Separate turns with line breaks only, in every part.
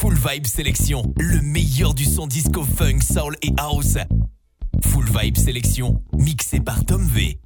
Full Vibe Sélection, le meilleur du son disco funk, soul et house. Full Vibe Sélection, mixé par Tom V.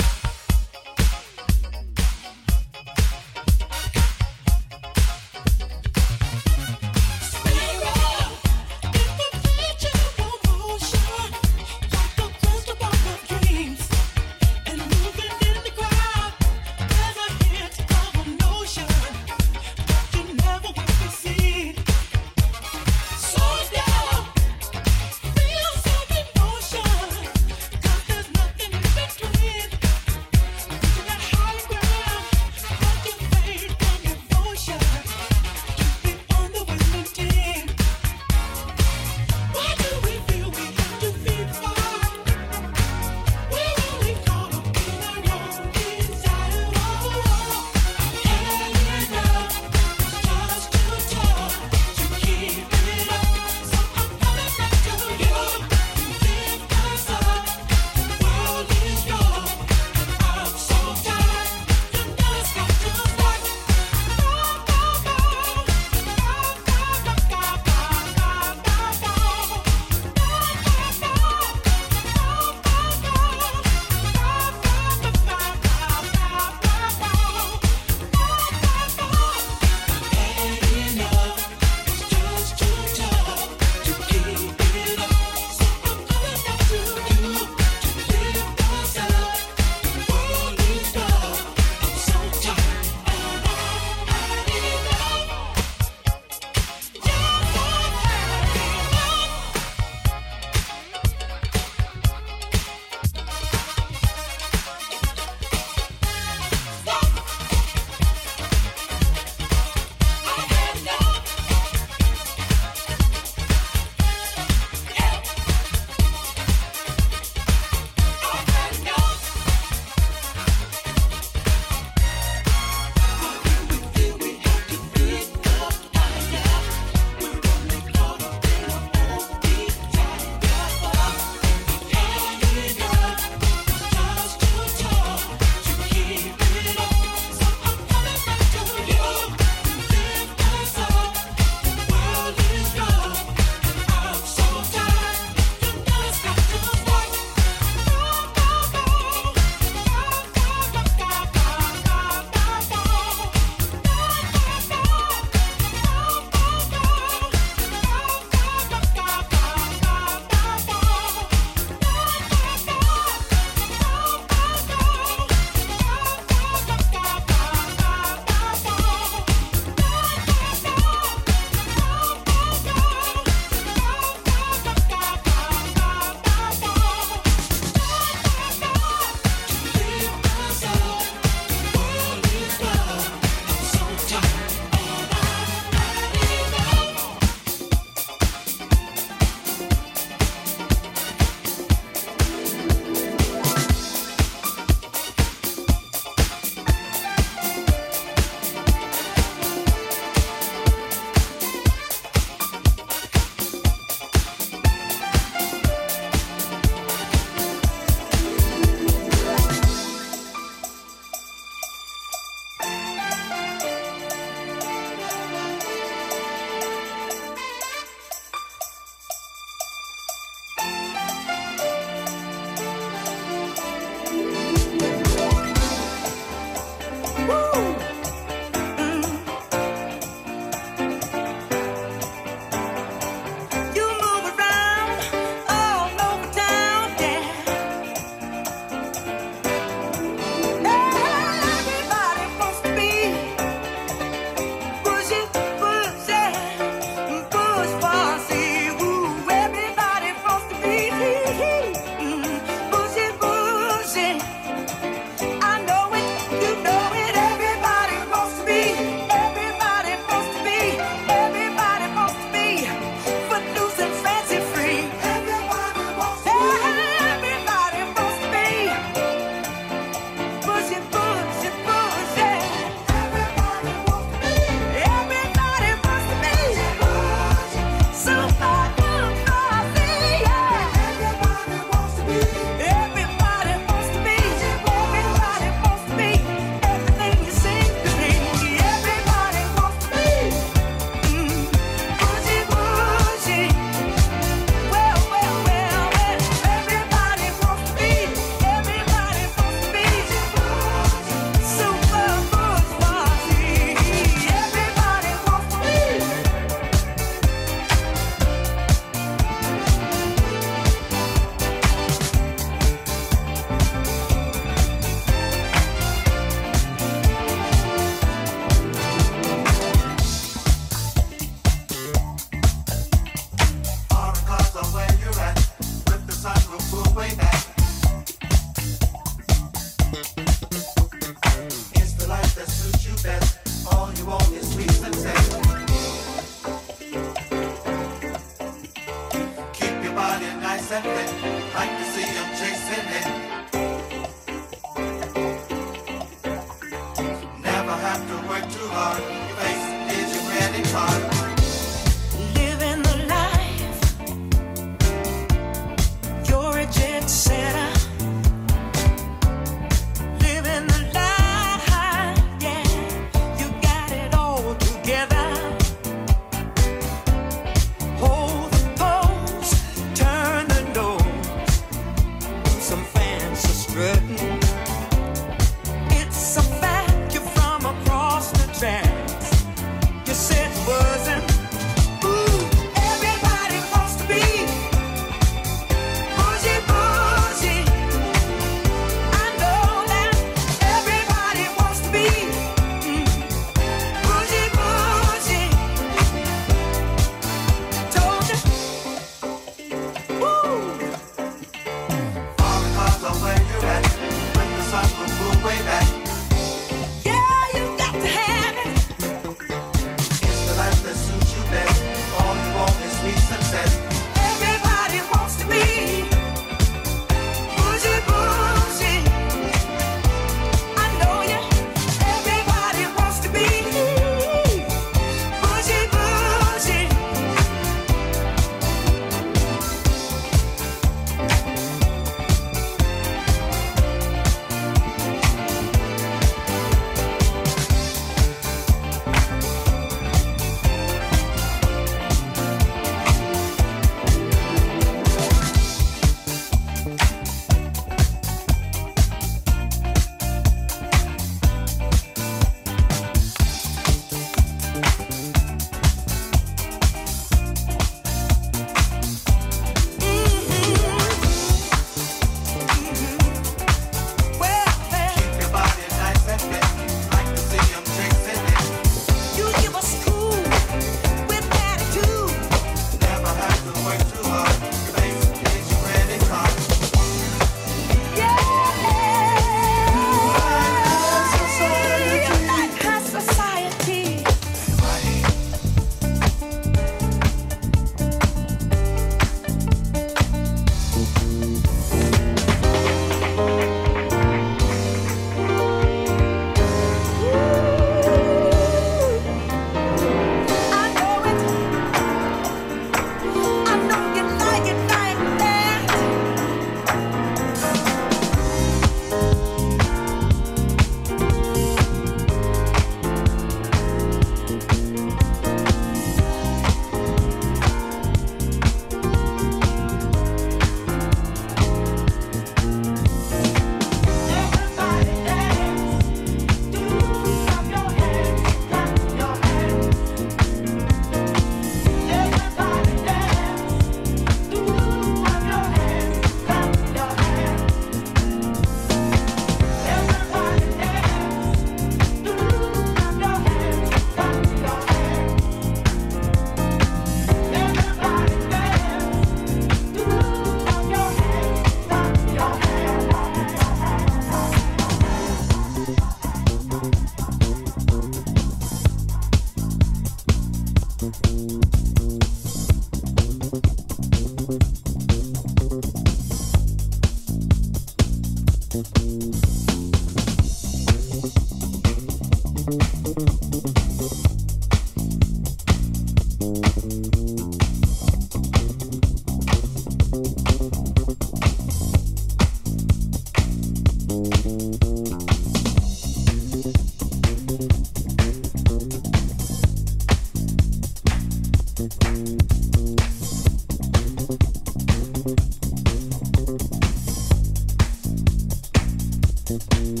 Thank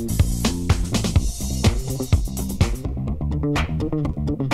you.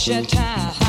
Shut your.